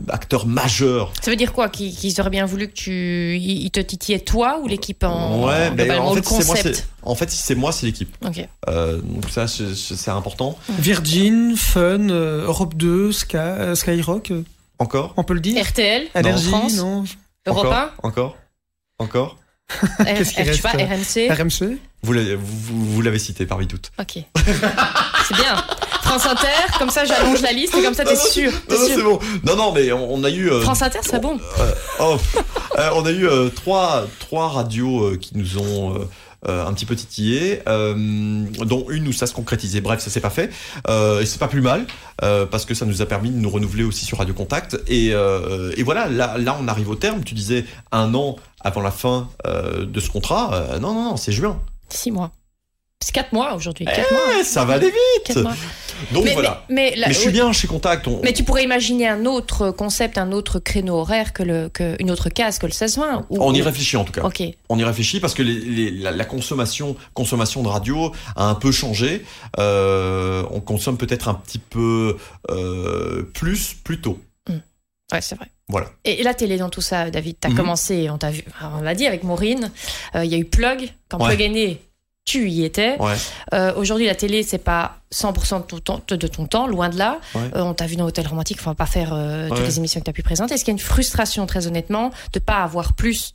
acteurs majeurs. Ça veut dire quoi Qu'ils auraient bien voulu que tu ils te titillaient toi ou l'équipe en, ouais, ben, en, fait, c'est moi, en fait, c'est moi, c'est l'équipe. Okay. Euh, donc ça, c'est important. Virgin, Fun, euh, Europe 2, Sky, Skyrock. Encore On peut le dire. RTL, Énergie, France, non. Europe 1 Encore Encore Qu'est-ce qui reste pas, RMC RMC Vous l'avez, vous, l'avez cité parmi toutes. Ok. c'est bien. France Inter, comme ça j'allonge la liste et comme ça t'es sûr. non, non c'est bon. Non, non, mais on, a eu. Euh, France Inter, c'est bon. Euh, oh, euh, on a eu trois, trois radios qui nous ont euh, un petit peu titillé, euh, dont une où ça se concrétisait. Bref, ça s'est pas fait. Euh, et c'est pas plus mal, parce que ça nous a permis de nous renouveler aussi sur Radio Contact. Et, et voilà, là, là, on arrive au terme. Tu disais un an avant la fin de ce contrat. non, non, non, c'est juin. Six mois. C'est 4 mois aujourd'hui. Eh, mois. Ça va aller vite. Donc voilà. Mais, je suis bien chez Contact. Mais tu pourrais imaginer un autre concept, un autre créneau horaire que le, que une autre case que le 16-20. On y réfléchit en tout cas. Ok. On y réfléchit parce que la, consommation, consommation de radio a un peu changé. Euh, on consomme peut-être un petit peu euh, plus, plus tôt. Hmm. Ouais, c'est vrai. Voilà. Et la télé dans tout ça, David, t'as as mhm. commencé, on t'a vu, on l'a dit avec Maureen. Euh, il y a eu Plug. Quand Plug est né, tu y étais. Euh, aujourd'hui, la télé, c'est pas 100% de ton, temps, de ton temps, loin de là. Euh, on t'a vu dans Hôtel Romantique, on va pas faire euh, toutes les émissions que tu as pu présenter. Est-ce qu'il y a une frustration, très honnêtement, de pas avoir plus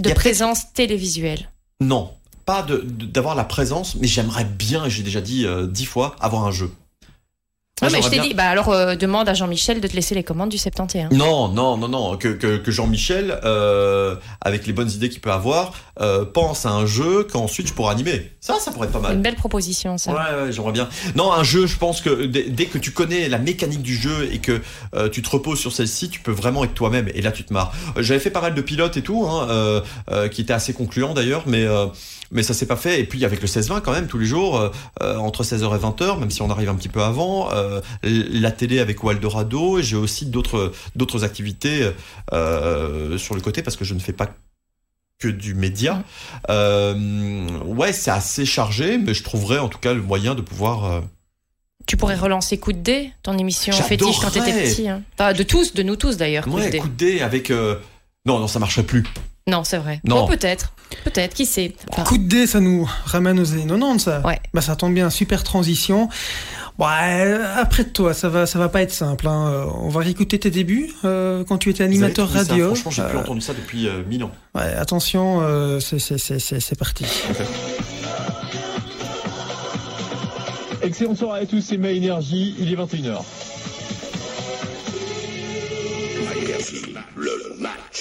De présence télévisuelle? Non, pas de- de- d'avoir la présence, mais j'aimerais bien, j'ai déjà dit dix fois, avoir un jeu. Ouais, Moi, mais je t'ai bien- dit, bah alors euh, demande à Jean-Michel de te laisser les commandes du 71. Non, non, non, non, que, que, que Jean-Michel, euh, avec les bonnes idées qu'il peut avoir, euh, pense à un jeu qu'ensuite je pourrais animer. Ça, ça pourrait être pas C'est une mal. belle proposition, ça. Ouais, ouais, j'aimerais bien. Non, un jeu, je pense que dès, dès que tu connais la mécanique du jeu et que euh, tu te reposes sur celle-ci, tu peux vraiment être toi-même. Et là, tu te marres. Euh, J'avais fait pas mal de pilotes et tout, hein, euh, euh, qui étaient assez concluants d'ailleurs, mais euh, mais ça s'est pas fait. Et puis avec le 16-20 quand même, tous les jours, euh, euh, entre 16h et 20h, même si on arrive un petit peu avant, euh, la télé avec Waldorado. J'ai aussi d'autres d'autres activités euh, sur le côté parce que je ne fais pas que du média. Ouais, c'est assez chargé, mais je trouverais en tout cas le moyen de pouvoir. Tu pourrais relancer Coup de dé, ton émission fétiche quand t'étais petit. hein. Enfin, de tous, de nous tous d'ailleurs, Coup de dé. coup de dé avec. Non, non, ça marcherait plus. Non, c'est vrai. Non. Bon, peut-être. Peut-être, qui sait. Enfin, Coup de dé, ça nous ramène aux années 90, ça. Ouais. Bah, ça tombe bien, super transition. Ouais, après de toi, ça va, ça va pas être simple. Hein. Euh, On va réécouter tes débuts euh, quand tu étais animateur trouvé ça radio. Franchement, j'ai plus Euh, entendu ça depuis euh, mille ans. ouais, attention, euh, c'est- c'est c'est- c'est- c'est parti. Excellente soirée à tous, c'est Ma Énergie, il est 21h.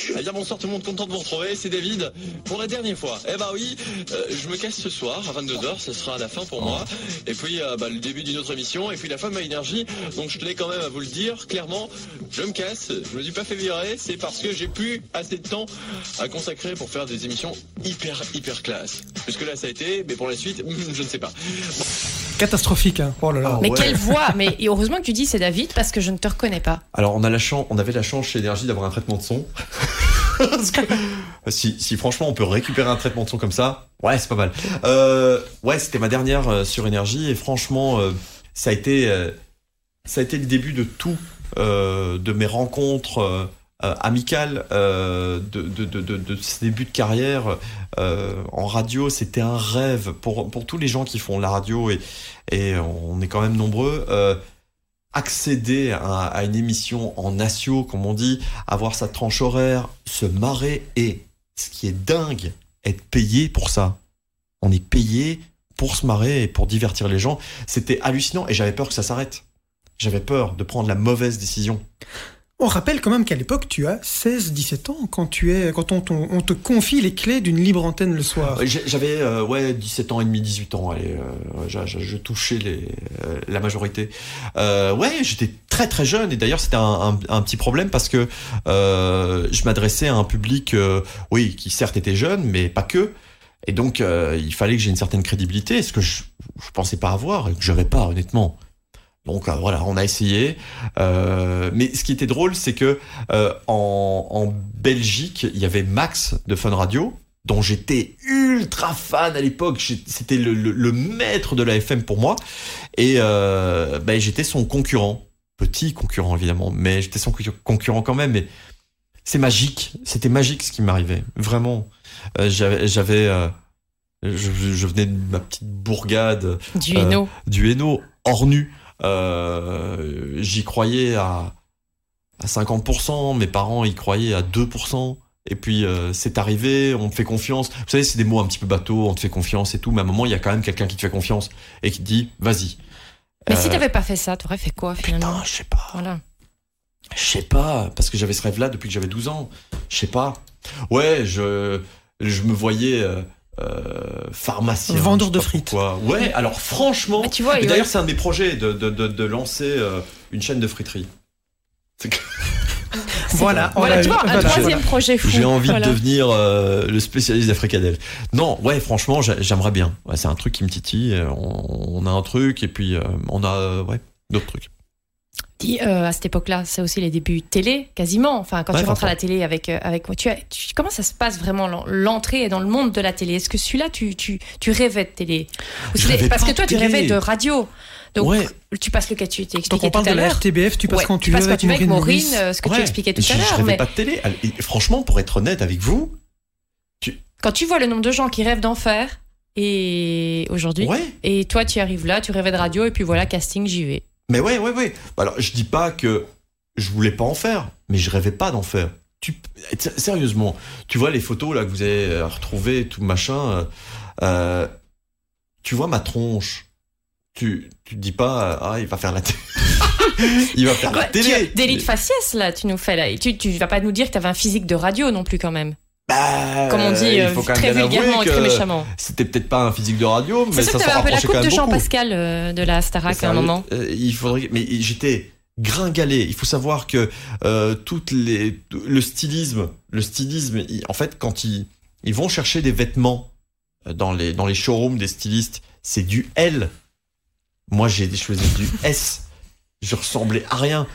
Eh bien bonsoir tout le monde, content de vous retrouver, c'est David pour la dernière fois. Eh bah oui, euh, je me casse ce soir à 22h, ce sera la fin pour moi. Et puis euh, bah, le début d'une autre émission, et puis la fin de ma énergie. Donc je tenais quand même à vous le dire, clairement, je me casse, je me suis pas fait virer, c'est parce que j'ai plus assez de temps à consacrer pour faire des émissions hyper hyper classe. Puisque là ça a été, mais pour la suite, je ne sais pas. Catastrophique, hein. Oh là là. mais ouais. quelle voix Mais et heureusement que tu dis c'est David parce que je ne te reconnais pas. Alors, on a la chance, on avait la chance chez Énergie d'avoir un traitement de son. Que- si, si franchement on peut récupérer un traitement de son comme ça, ouais, c'est pas mal. Euh, ouais, c'était ma dernière euh, sur Énergie et franchement, euh, ça a été, euh, ça a été le début de tout, euh, de mes rencontres euh, euh, amicales, euh, de, de, de, de, de ces débuts de carrière euh, en radio. C'était un rêve pour pour tous les gens qui font la radio et et on est quand même nombreux. Accéder à, une émission en natio, comme on dit, avoir sa tranche horaire, se marrer et, ce qui est dingue, être payé pour ça. On est payé pour se marrer et pour divertir les gens. C'était hallucinant et j'avais peur que ça s'arrête. J'avais peur de prendre la mauvaise décision. On rappelle quand même qu'à l'époque, tu as 16-17 ans quand tu es, quand on, te confie les clés d'une libre antenne le soir. Euh, J'avais euh, ouais 17 ans et demi, 18 ans. Allez, euh, je, touchais la majorité. Ouais, j'étais très très jeune et d'ailleurs c'était un, petit problème parce que je m'adressais à un public, oui, qui certes était jeune, mais pas que. Et donc il fallait que j'ai une certaine crédibilité, ce que je pensais pas avoir et que j'avais pas honnêtement. Donc euh, voilà, on a essayé. Euh, mais ce qui était drôle, c'est que euh, en, en Belgique, il y avait Max de Fun Radio, dont j'étais ultra fan à l'époque. C'était le, le- le maître de la FM pour moi. Et euh, ben, j'étais son concurrent. Petit concurrent, évidemment, mais j'étais son concu- concurrent quand même. Mais c'est magique. C'était magique ce qui m'arrivait. Vraiment. J'avais, je, je venais de ma petite bourgade Du Hainaut. du Hainaut hors nu. Euh, J'y croyais à, à 50%, mes parents y croyaient à 2%. Et puis euh, c'est arrivé, on me fait confiance. Vous savez, c'est des mots un petit peu bateaux, on te fait confiance et tout, mais à un moment, il y a quand même quelqu'un qui te fait confiance et qui te dit, vas-y. Mais si Euh, t'avais pas fait ça, t'aurais fait quoi finalement? Putain, je sais pas. Voilà. Je sais pas, parce que j'avais ce rêve-là depuis que j'avais 12 ans. Je sais pas. Ouais, je, je me voyais euh, euh, pharmacien. Vendeur de frites. pourquoi. Ouais, alors franchement. Mais tu vois, Et il- d'ailleurs, c'est un de mes projets de, de, de, de lancer euh, une chaîne de friterie. C'est que Voilà, on Voilà, tu vois, un Voilà, troisième projet fou. J'ai envie Voilà. de devenir euh, le spécialiste d'Africadel. Non, ouais, franchement, j'a- j'aimerais bien. Ouais, c'est un truc qui me titille. euh, On, on a un truc et puis euh, on a ouais d'autres trucs. Euh, à cette époque-là, c'est aussi les débuts télé, quasiment. Enfin, quand Ouais, tu rentres à la télé avec euh, avec tu, tu- comment ça se passe vraiment l'en- l'entrée dans le monde de la télé? Est-ce que celui-là, tu, tu tu rêvais de télé? Ou Je rêvais Parce que toi, tu rêvais de radio. Donc, ouais, tu passes le cas, tu t'es Donc expliqué on tout parle à de la. RTBF, tu passes Ouais, quand tu veux passes avec quand tu avec Maureen euh, ce que tu expliquais tout je, à je l'heure. rêvais Mais pas de télé. Et franchement, pour être honnête avec vous, quand tu vois le nombre de gens qui rêvent d'en faire, et aujourd'hui, et toi, tu arrives là, tu rêvais de radio, et puis voilà, casting, j'y vais. Mais ouais, ouais, ouais. Alors, je dis pas que je voulais pas en faire, mais je rêvais pas d'en faire. tu, sérieusement, tu vois les photos là que vous avez euh, retrouvées, tout machin. euh, euh, tu vois ma tronche. Tu, tu te dis pas, euh, ah, il va faire la télé. il va faire la télé. Délit de faciès, là, tu nous fais là. Tu, tu vas pas nous dire que t'avais un physique de radio non plus, quand même. Bah, Comme on dit il euh, faut quand même très vulgairement et très méchamment. C'était peut-être pas un physique de radio, mais ça s'en t'avais un peu la rapprochait quand coupe de beaucoup. Jean-Pascal euh, de la Starac à un moment. euh, il faudrait, mais j'étais gringalé. Il faut savoir que euh, toutes les, le stylisme, le stylisme, il- en fait, quand ils, ils vont chercher des vêtements euh, dans les dans les showrooms des stylistes, c'est du L. Moi, j'ai je faisais du S. Je ressemblais à rien.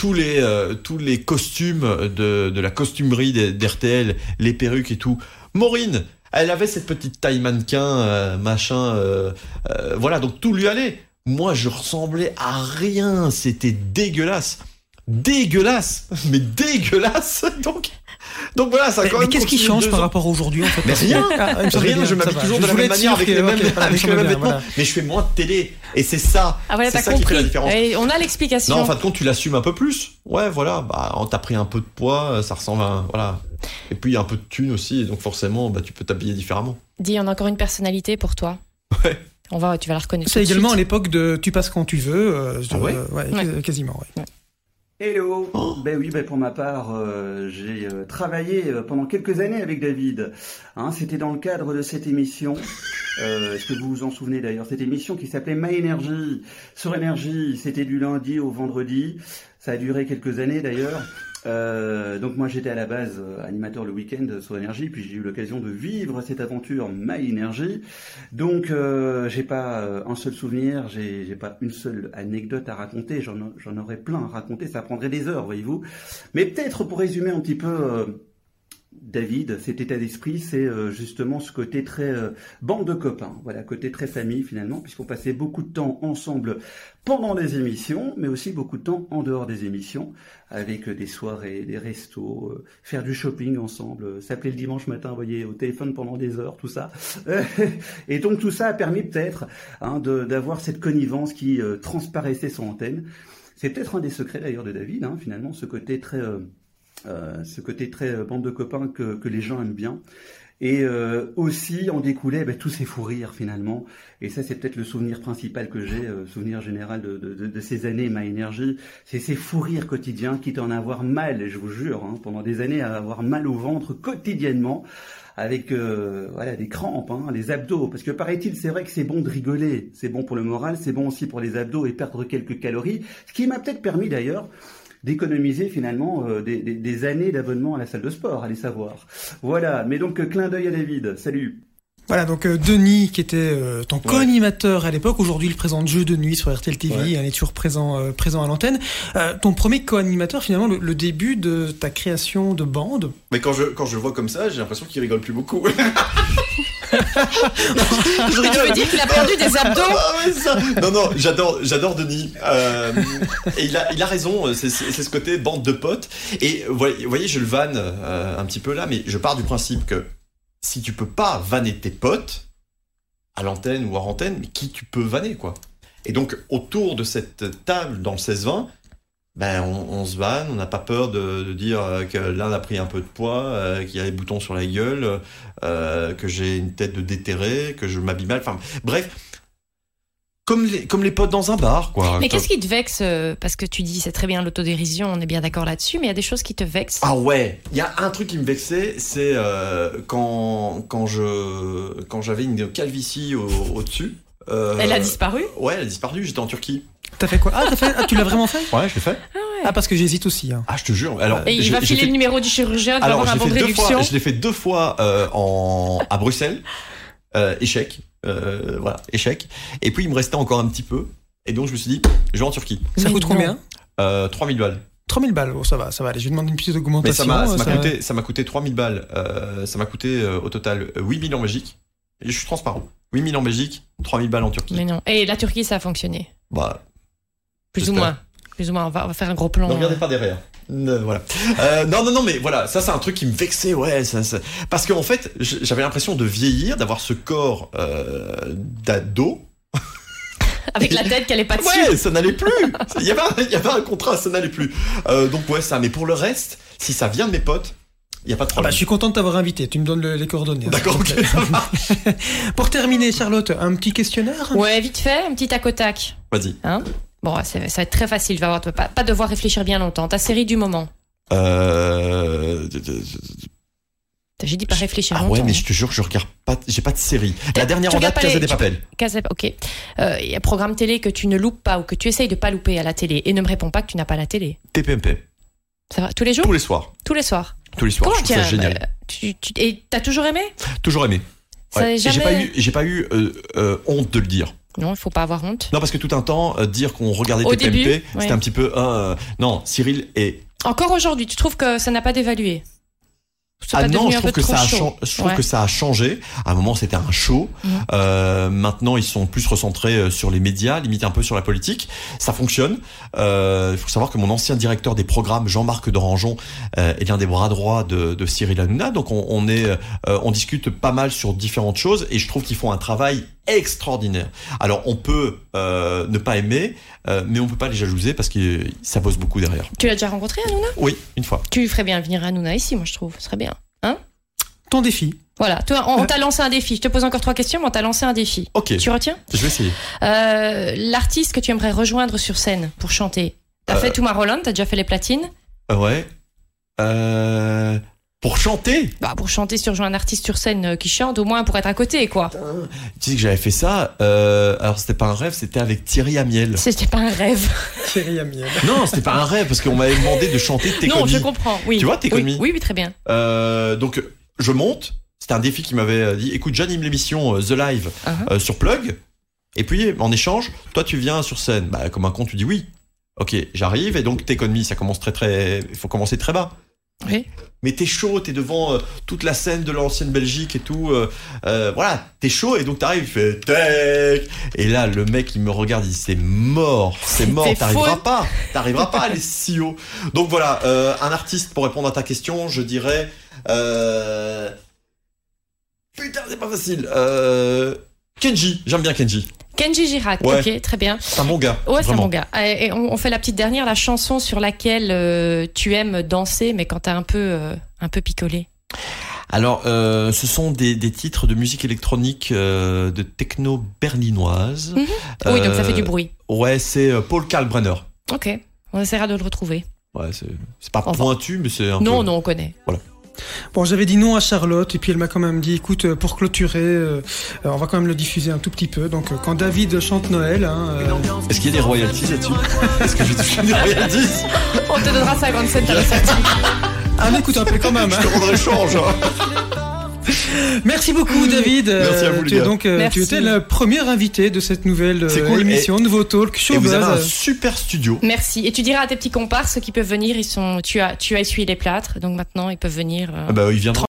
Tous les euh, tous les costumes de la costumerie d'RTL, les perruques et tout. Maureen, elle avait cette petite taille mannequin, euh, machin. euh, voilà, donc tout lui allait. Moi, je ressemblais à rien. C'était dégueulasse. Dégueulasse. Mais dégueulasse. Donc, donc voilà, ça a Mais, quand mais même qu'est-ce qui change par ans. rapport à aujourd'hui en fait Mais rien. Ah, Rien, bien, je m'habille toujours de la même manière avec les mêmes, ok, voilà, avec ça les me mêmes vient, vêtements. voilà. Mais je fais moins de télé. Et c'est ça. Ah voilà, c'est t'as ça qui fait la compris. différence. Et on a l'explication. Non, en fin de compte, tu l'assumes un peu plus. Ouais, voilà. Bah, on t'a pris un peu de poids, euh, ça ressemble à, voilà. Et puis, il y a un peu de thune aussi, donc forcément, bah, tu peux t'habiller différemment. Dis, on a encore une personnalité pour toi. Ouais. On va, tu vas la reconnaître. C'est également à l'époque de tu passes quand tu veux. euh, Ah ouais euh, ouais, Ouais. quasiment. Ouais. Hello Ben oui, ben pour ma part, euh, j'ai euh, travaillé euh, pendant quelques années avec David. Hein, C'était dans le cadre de cette émission. Est-ce que vous vous en souvenez d'ailleurs? Cette émission qui s'appelait My Energy. Sur Énergie, c'était du lundi au vendredi. Ça a duré quelques années d'ailleurs. Euh, donc moi j'étais à la base euh, animateur le week-end sur Énergie, puis j'ai eu l'occasion de vivre cette aventure My Energy. Donc euh, j'ai pas euh, un seul souvenir, j'ai j'ai pas une seule anecdote à raconter, j'en j'en aurais plein à raconter, ça prendrait des heures, voyez-vous. Mais peut-être pour résumer un petit peu euh, David, cet état d'esprit, c'est euh, justement ce côté très euh, bande de copains, voilà, côté très famille finalement, puisqu'on passait beaucoup de temps ensemble pendant les émissions, mais aussi beaucoup de temps en dehors des émissions, avec euh, des soirées, des restos, faire du shopping ensemble, s'appeler le dimanche matin, vous voyez, au téléphone pendant des heures, tout ça. Et donc tout ça a permis peut-être hein, d'avoir cette connivence qui transparaissait sur antenne. C'est peut-être un des secrets d'ailleurs de David, hein, finalement, ce côté très, ce côté très euh, bande de copains que, que les gens aiment bien. Et euh, aussi en découlait ben, tous ces fous rires finalement. Et ça c'est peut-être le souvenir principal que j'ai, euh, souvenir général de, de, de, de ces années ma énergie, c'est ces fous rires quotidiens, quitte à en avoir mal, je vous jure, hein, pendant des années à avoir mal au ventre quotidiennement avec euh, voilà des crampes, hein, les abdos, parce que paraît-il c'est vrai que c'est bon de rigoler, c'est bon pour le moral, c'est bon aussi pour les abdos et perdre quelques calories, ce qui m'a peut-être permis d'ailleurs d'économiser finalement euh, des, des- des années d'abonnement à la salle de sport, allez savoir. Voilà, mais donc euh, clin d'œil à David, salut. Voilà, donc euh, Denis, qui était euh, ton co-animateur à l'époque, aujourd'hui il présente Jeu de nuit sur RTL TV, Ouais. il est toujours présent, euh, présent à l'antenne. Euh, ton premier co-animateur, finalement, le, le début de ta création de bande? Mais quand je, quand je le vois comme ça, j'ai l'impression qu'il rigole plus beaucoup. je veux dire qu'il a perdu des abdos Ah. Non, non, j'adore, j'adore Denis. Euh, et il a, il a raison, c'est, ce côté bande de potes. Et vous voyez, je le vanne euh, un petit peu là, mais je pars du principe que si tu peux pas vanner tes potes, à l'antenne ou hors antenne, mais qui tu peux vanner, quoi. Et donc, autour de cette table dans le 16-20, ben, on, on se vanne, on n'a pas peur de, de dire euh, que l'un a pris un peu de poids, euh, qu'il y a des boutons sur la gueule, euh, que j'ai une tête de déterré, que je m'habille mal. Enfin, bref, comme les, comme les potes dans un bar, quoi. Mais qu'est-ce qui te vexe Parce que tu dis, c'est très bien l'autodérision, on est bien d'accord là-dessus, mais il y a des choses qui te vexent. Ah ouais, il y a un truc qui me vexait, c'est euh, quand quand je quand j'avais une calvitie au, au-dessus. Elle a disparu? Ouais, elle a disparu. J'étais en Turquie. T'as fait quoi? Ah, t'as fait, ah, tu l'as vraiment fait? Ouais, je l'ai fait. Ah, parce que j'hésite aussi. Hein. Ah, je te jure. Alors, Et il va filer fait- le numéro du chirurgien, Alors, avoir je un l'ai bon de fait deux fois. Je l'ai fait deux fois euh, en à Bruxelles. Euh, échec. Euh, voilà, échec. Et puis il me restait encore un petit peu. Et donc je me suis dit, je vais en Turquie. Ça Mais coûte non. combien? Euh, 3000 balles. 3000 balles, oh, ça va, ça va aller. Je vais demander une petite Mais augmentation. ça m'a ça m'a ça- coûté, ça coûté 3000 balles. Euh, ça m'a coûté euh, au total 8000 en Belgique. Et je suis transparent. 8000 en Belgique, 3000 balles en Turquie. Mais non. Et la Turquie, ça a fonctionné. Bah, Plus ou moins. Plus ou moins, on va, on va faire un gros plan. ne regardez euh. pas derrière. Voilà. Euh, non, non, non, mais voilà, ça c'est un truc qui me vexait, ouais. Ça, ça- Parce qu'en fait, j'avais l'impression de vieillir, d'avoir ce corps euh, d'ado. Avec la tête qu'elle est pas dessus. Ouais, ça n'allait plus. Il y avait, un- il y avait un contrat, ça n'allait plus. Euh, donc ouais, ça. Mais pour le reste, si ça vient de mes potes, Il n'y a pas de Ah bah, problème. je suis content de t'avoir invité. Tu me donnes le- les coordonnées. hein, D'accord, ok. Pour terminer, Charlotte, un petit questionnaire? Ouais, vite fait, un petit tac au tac. Vas-y. Hein? Bon, ça va être très facile, tu vas voir, tu vas pas, pas devoir réfléchir bien longtemps. Ta série du moment. Euh... J'ai dit pas réfléchir Ah longtemps. ouais, mais je te jure que je regarde pas, j'ai pas de série. La dernière en date, Casa des Papel. Casa- ok. Euh, Il y a un programme télé que tu ne loupes pas ou que tu essayes de pas louper à la télé et ne me réponds pas que tu n'as pas la télé. TPMP. Ça va Tous les jours Tous les soirs. Tous les soirs. Tous les soirs. Comment je trouve ça tiens, génial. euh, tu, tu- Et t'as toujours aimé? Toujours aimé. Ouais. J'ai jamais- pas eu, j'ai pas eu euh, euh, honte de le dire. Non, il faut pas avoir honte. Non, parce que tout un temps, euh, dire qu'on regardait Au TPMP, début, c'était ouais. un petit peu. euh, non, Cyril est. Encore aujourd'hui, tu trouves que ça n'a pas d'évalué? Ah non, je trouve, que ça, a je trouve Ouais. que ça a changé. À un moment, c'était un show. Mhm. Euh, maintenant, ils sont plus recentrés sur les médias, limite un peu sur la politique. Ça fonctionne. Euh, Il faut savoir que mon ancien directeur des programmes, Jean-Marc Dorangeon, euh, est l'un des bras droits de, de Cyril Hanouna. Donc, on, on est, on discute pas mal sur différentes choses, et je trouve qu'ils font un travail extraordinaire. Alors, on peut euh, ne pas aimer, euh, mais on peut pas les jalouser parce que ça bosse beaucoup derrière. Tu l'as déjà rencontré, Hanouna? Oui, une fois. Tu ferais bien venir Hanouna ici, moi je trouve. Ce serait bien. Hein? Ton défi. Voilà, toi, on, on t'a lancé un défi. Je te pose encore trois questions, mais on t'a lancé un défi. Ok. Tu retiens? Je vais essayer. Euh, L'artiste que tu aimerais rejoindre sur scène pour chanter. T'as Euh. fait Touma Roland, t'as déjà fait les platines. Euh, ouais. Euh, pour chanter Bah, pour chanter sur jouer un artiste sur scène euh, qui chante, au moins pour être à côté, quoi. Tu sais que j'avais fait ça. Euh, alors c'était pas un rêve, c'était avec Thierry Amiel. C'était pas un rêve. Thierry Amiel. Non, c'était pas un rêve parce qu'on m'avait demandé de chanter T'es non, je comprends. Oui. Tu vois, T'es oui, connu. oui, oui, très bien. Euh, donc je monte. C'était un défi qui m'avait euh, dit écoute, j'anime l'émission euh, The Live Uh-huh. euh, sur Plug. Et puis en échange, toi tu viens sur scène. Bah comme un con, tu dis oui. Ok, j'arrive et donc T'es connu, ça commence très très. Il faut commencer très bas. Oui. Mais t'es chaud, t'es devant euh, toute la scène de l'ancienne Belgique et tout. euh, euh, voilà, t'es chaud et donc t'arrives, il fait tech. Et là, le mec, il me regarde, il dit c'est mort, c'est mort, t'arriveras pas, t'arriveras pas à aller si haut. Donc voilà, un artiste pour répondre à ta question, je dirais. Putain, c'est pas facile. Kenji, j'aime bien Kenji. Kenji Girac, Ouais. ok, très bien. C'est un bon gars. Ouais, c'est vraiment. mon gars. Et et on, on fait la petite dernière, la chanson sur laquelle euh, tu aimes danser, mais quand t'as un peu, euh, un peu picolé. Alors, euh, ce sont des, des titres de musique électronique de techno berlinoise. Mhm. Oui, donc ça fait du bruit. Ouais, c'est Paul Kalkbrenner. Ok, on essaiera de le retrouver. Ouais, c'est pas Enfin. pointu, mais c'est un Non, peu... non, on connaît. Bon, j'avais dit non à Charlotte, et puis elle m'a quand même dit, écoute, euh, pour clôturer, euh, euh, on va quand même le diffuser un tout petit peu. Donc, quand David chante Noël, hein, euh, Est-ce qu'il y a des royalties là-dessus Est-ce que je vais toucher des royalties On te donnera 50 cents à la sortie. ah, écoute un peu quand même. Je hein. te rendrai change. hein. Merci beaucoup, David. Merci à Euh, vous, les tu, es donc, euh, Merci. tu étais le premier invité de cette nouvelle euh, cool, émission, nouveau talk, show Et vous avez un super studio. Merci. Et tu diras à tes petits comparses qui peuvent venir, ils sont, tu as, tu as essuyé les plâtres, donc maintenant ils peuvent venir. euh, Ah bah, il viendra